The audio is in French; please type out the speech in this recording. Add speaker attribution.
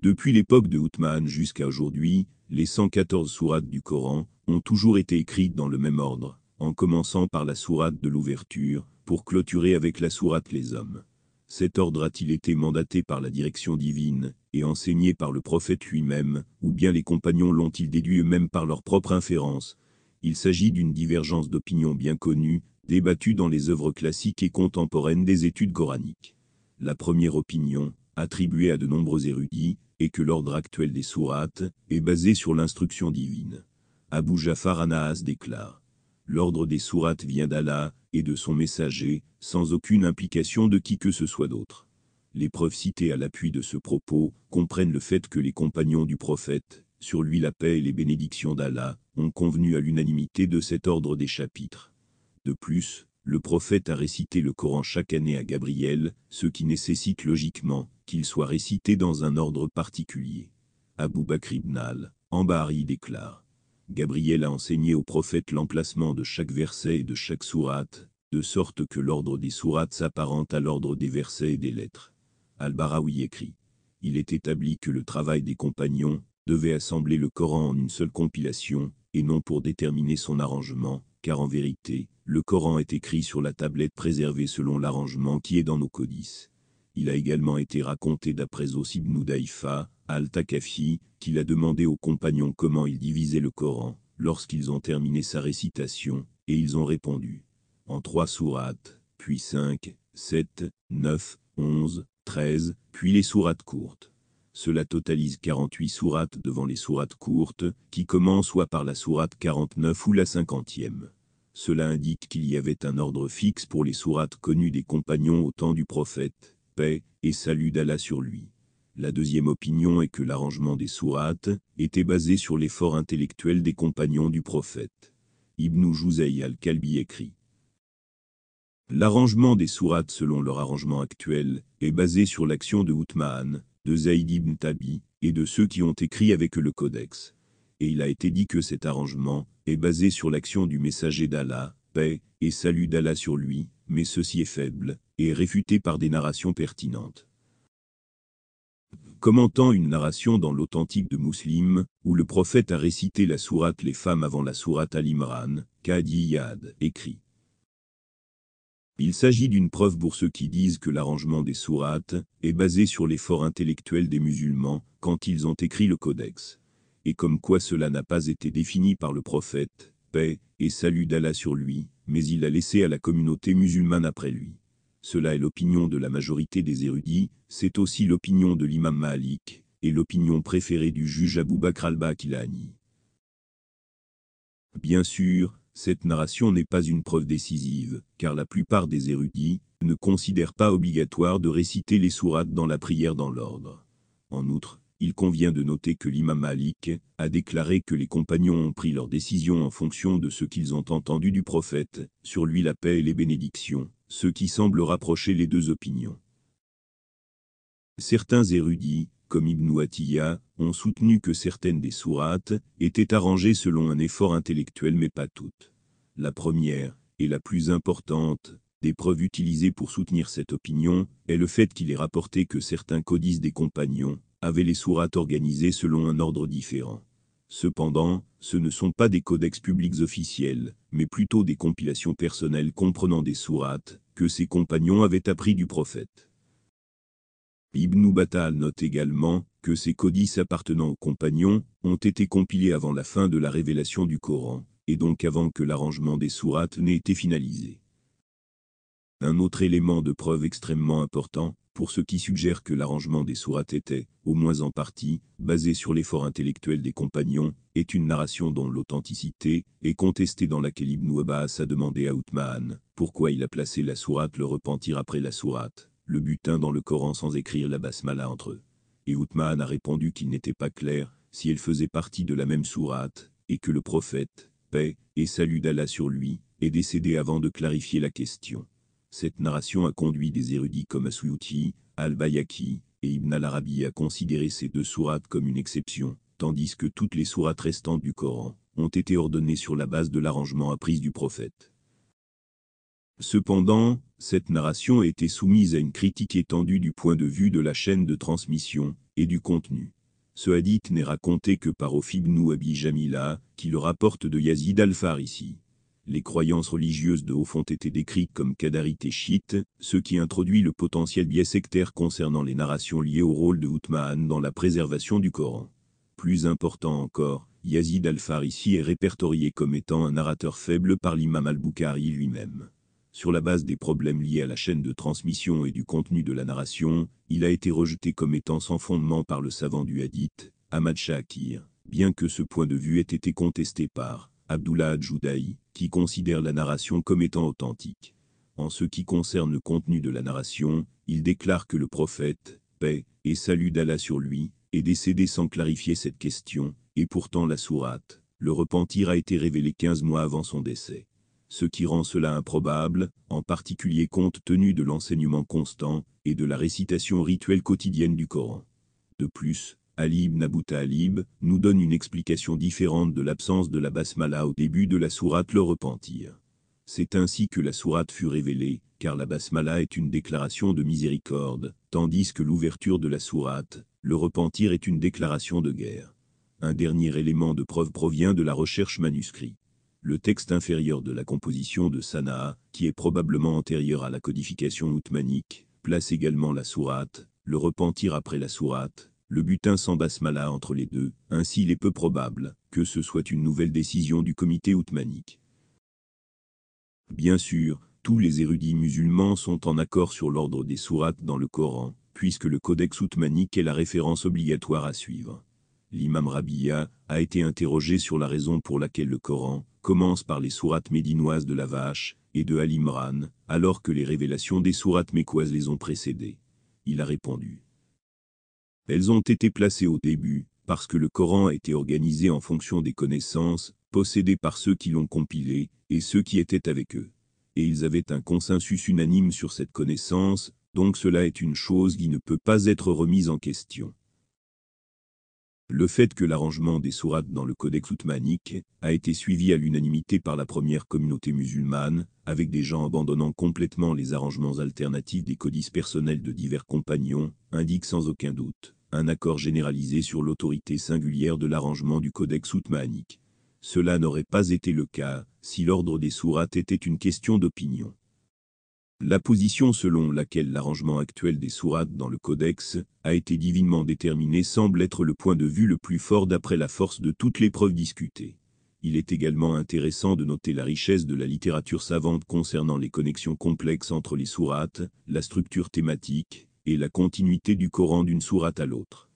Speaker 1: Depuis l'époque de Uthman jusqu'à aujourd'hui, les 114 sourates du Coran ont toujours été écrites dans le même ordre, en commençant par la sourate de l'ouverture, pour clôturer avec la sourate les hommes. Cet ordre a-t-il été mandaté par la direction divine, et enseigné par le prophète lui-même, ou bien les compagnons l'ont-ils déduit eux-mêmes par leur propre inférence? Il s'agit d'une divergence d'opinion bien connue, débattue dans les œuvres classiques et contemporaines des études coraniques. La première opinion, attribuée à de nombreux érudits, est que l'ordre actuel des sourates est basé sur l'instruction divine. Abu Jafar Anaas déclare L'ordre des sourates vient d'Allah et de son messager, sans aucune implication de qui que ce soit d'autre. Les preuves citées à l'appui de ce propos comprennent le fait que les compagnons du prophète, sur lui la paix et les bénédictions d'Allah, ont convenu à l'unanimité de cet ordre des chapitres. De plus, le prophète a récité le Coran chaque année à Gabriel, ce qui nécessite logiquement qu'il soit récité dans un ordre particulier. Abu Bakr ibn al-Ambari déclare Gabriel a enseigné au prophète l'emplacement de chaque verset et de chaque sourate, de sorte que l'ordre des sourates s'apparente à l'ordre des versets et des lettres. Al-Barawi écrit Il est établi que le travail des compagnons devait assembler le Coran en une seule compilation, et non pour déterminer son arrangement, car en vérité, le Coran est écrit sur la tablette préservée selon l'arrangement qui est dans nos codices. Il a également été raconté d'après Zos ibn Daïfa, Al-Takafi, qu'il a demandé aux compagnons comment ils divisaient le Coran, lorsqu'ils ont terminé sa récitation, et ils ont répondu. En trois sourates, puis cinq, sept, neuf, onze, treize, puis les sourates courtes. Cela totalise 48 sourates devant les sourates courtes, qui commencent soit par la sourate 49 ou la cinquantième. Cela indique qu'il y avait un ordre fixe pour les sourates connues des compagnons au temps du prophète, paix et salut d'Allah sur lui. La deuxième opinion est que l'arrangement des sourates était basé sur l'effort intellectuel des compagnons du prophète. Ibn Juzay al-Kalbi écrit L'arrangement des sourates selon leur arrangement actuel est basé sur l'action de Uthman, de Zaïd ibn Tabi, et de ceux qui ont écrit avec le codex. Et il a été dit que cet arrangement est basé sur l'action du messager d'Allah, paix et salut d'Allah sur lui, mais ceci est faible, et réfuté par des narrations pertinentes commentant une narration dans l'authentique de Muslim, où le prophète a récité la sourate Les femmes avant la sourate Al-Imran, Kadi Yad écrit. Il s'agit d'une preuve pour ceux qui disent que l'arrangement des sourates est basé sur l'effort intellectuel des musulmans quand ils ont écrit le codex. Et comme quoi cela n'a pas été défini par le prophète, paix et salut d'Allah sur lui, mais il a laissé à la communauté musulmane après lui. Cela est l'opinion de la majorité des érudits, c'est aussi l'opinion de l'imam Malik, et l'opinion préférée du juge Abu Bakr al-Bakilani. Bien sûr, cette narration n'est pas une preuve décisive, car la plupart des érudits ne considèrent pas obligatoire de réciter les sourates dans la prière dans l'ordre. En outre, il convient de noter que l'imam Malik a déclaré que les compagnons ont pris leur décision en fonction de ce qu'ils ont entendu du prophète, sur lui la paix et les bénédictions, ce qui semble rapprocher les deux opinions. Certains érudits, comme Ibn Atiyah, ont soutenu que certaines des sourates étaient arrangées selon un effort intellectuel mais pas toutes. La première, et la plus importante, des preuves utilisées pour soutenir cette opinion, est le fait qu'il est rapporté que certains codices des compagnons avaient les sourates organisées selon un ordre différent. Cependant, ce ne sont pas des codex publics officiels, mais plutôt des compilations personnelles comprenant des sourates, que ses compagnons avaient appris du prophète. Ibn Battal note également que ces codices appartenant aux compagnons ont été compilés avant la fin de la révélation du Coran, et donc avant que l'arrangement des sourates n'ait été finalisé. Un autre élément de preuve extrêmement important, pour ceux qui suggèrent que l'arrangement des sourates était, au moins en partie, basé sur l'effort intellectuel des compagnons, est une narration dont l'authenticité est contestée dans laquelle Ibn Abbas a demandé à Uthman pourquoi il a placé la sourate le repentir après la sourate, le butin dans le Coran sans écrire la basmala entre eux. Et Uthman a répondu qu'il n'était pas clair si elle faisait partie de la même sourate, et que le prophète, paix et salut d'Allah sur lui, est décédé avant de clarifier la question. Cette narration a conduit des érudits comme Asuyuti, Al-Bayaki et Ibn al-Arabi à considérer ces deux sourates comme une exception, tandis que toutes les sourates restantes du Coran ont été ordonnées sur la base de l'arrangement apprise du prophète. Cependant, cette narration a été soumise à une critique étendue du point de vue de la chaîne de transmission, et du contenu. Ce hadith n'est raconté que par Ophibn Abi Jamila, qui le rapporte de Yazid al-Farisi. Les croyances religieuses de Haut ont été décrites comme kadarites et chiites, ce qui introduit le potentiel biais sectaire concernant les narrations liées au rôle de Uthman dans la préservation du Coran. Plus important encore, Yazid al-Farisi est répertorié comme étant un narrateur faible par l'imam al-Bukhari lui-même. Sur la base des problèmes liés à la chaîne de transmission et du contenu de la narration, il a été rejeté comme étant sans fondement par le savant du hadith, Ahmad Shakir, bien que ce point de vue ait été contesté par Abdullah Adjoudaï, qui considère la narration comme étant authentique. En ce qui concerne le contenu de la narration, il déclare que le prophète, paix et salut d'Allah sur lui, est décédé sans clarifier cette question, et pourtant la sourate, le repentir a été révélé 15 mois avant son décès ce qui rend cela improbable, en particulier compte tenu de l'enseignement constant et de la récitation rituelle quotidienne du Coran. De plus, Ali ibn Abu Talib nous donne une explication différente de l'absence de la basmala au début de la sourate Le Repentir. C'est ainsi que la sourate fut révélée, car la basmala est une déclaration de miséricorde, tandis que l'ouverture de la sourate, le repentir est une déclaration de guerre. Un dernier élément de preuve provient de la recherche manuscrite. Le texte inférieur de la composition de Sanaa, qui est probablement antérieur à la codification outmanique, place également la sourate, le repentir après la sourate, le butin sans basmala entre les deux, ainsi il est peu probable que ce soit une nouvelle décision du comité outmanique. Bien sûr, tous les érudits musulmans sont en accord sur l'ordre des sourates dans le Coran, puisque le codex outmanique est la référence obligatoire à suivre. L'imam Rabia a été interrogé sur la raison pour laquelle le Coran, commence par les sourates médinoises de la Vache et de Al-Imran, alors que les révélations des sourates mécoises les ont précédées. Il a répondu. Elles ont été placées au début, parce que le Coran a été organisé en fonction des connaissances, possédées par ceux qui l'ont compilé, et ceux qui étaient avec eux. Et ils avaient un consensus unanime sur cette connaissance, donc cela est une chose qui ne peut pas être remise en question. Le fait que l'arrangement des sourates dans le codex outmanique a été suivi à l'unanimité par la première communauté musulmane, avec des gens abandonnant complètement les arrangements alternatifs des codices personnels de divers compagnons, indique sans aucun doute un accord généralisé sur l'autorité singulière de l'arrangement du codex outmanique. Cela n'aurait pas été le cas si l'ordre des sourates était une question d'opinion. La position selon laquelle l'arrangement actuel des sourates dans le codex a été divinement déterminé semble être le point de vue le plus fort d'après la force de toutes les preuves discutées. Il est également intéressant de noter la richesse de la littérature savante concernant les connexions complexes entre les sourates, la structure thématique, et la continuité du Coran d'une sourate à l'autre.